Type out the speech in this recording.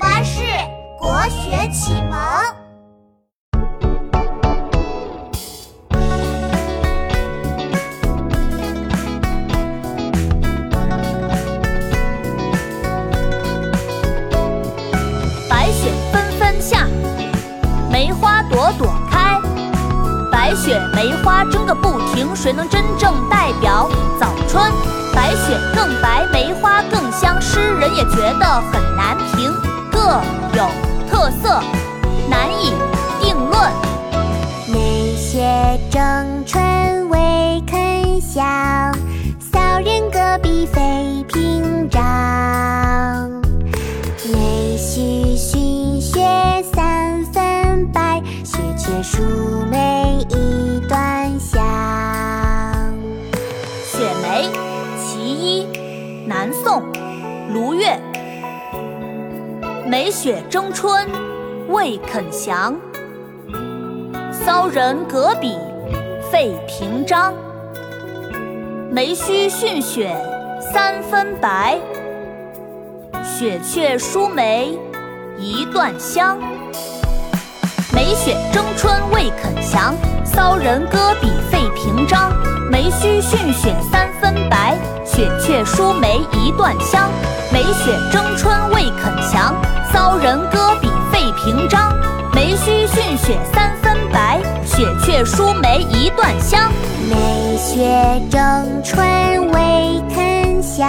巴士国学启蒙。白雪纷纷下，梅花朵朵开。白雪梅花争个不停，谁能真正代表早春？白雪更白，梅花更香，诗人也觉得很难评，各有特色，难以定论。梅雪争春未肯香，骚人阁笔费评章。梅须逊雪三分白，雪却输梅一段香。雪梅，其一，南宋，卢钺。梅雪争春未肯降，骚人阁笔费评章。梅须逊雪三分白，雪却输梅一段香。梅雪争春未肯降，骚人阁笔费评章。梅须逊雪三分白，雪却输梅一段香。梅雪争春未肯降，骚人阁笔费评章。梅须逊雪三分白，雪却输梅一段香。梅雪争春未肯降，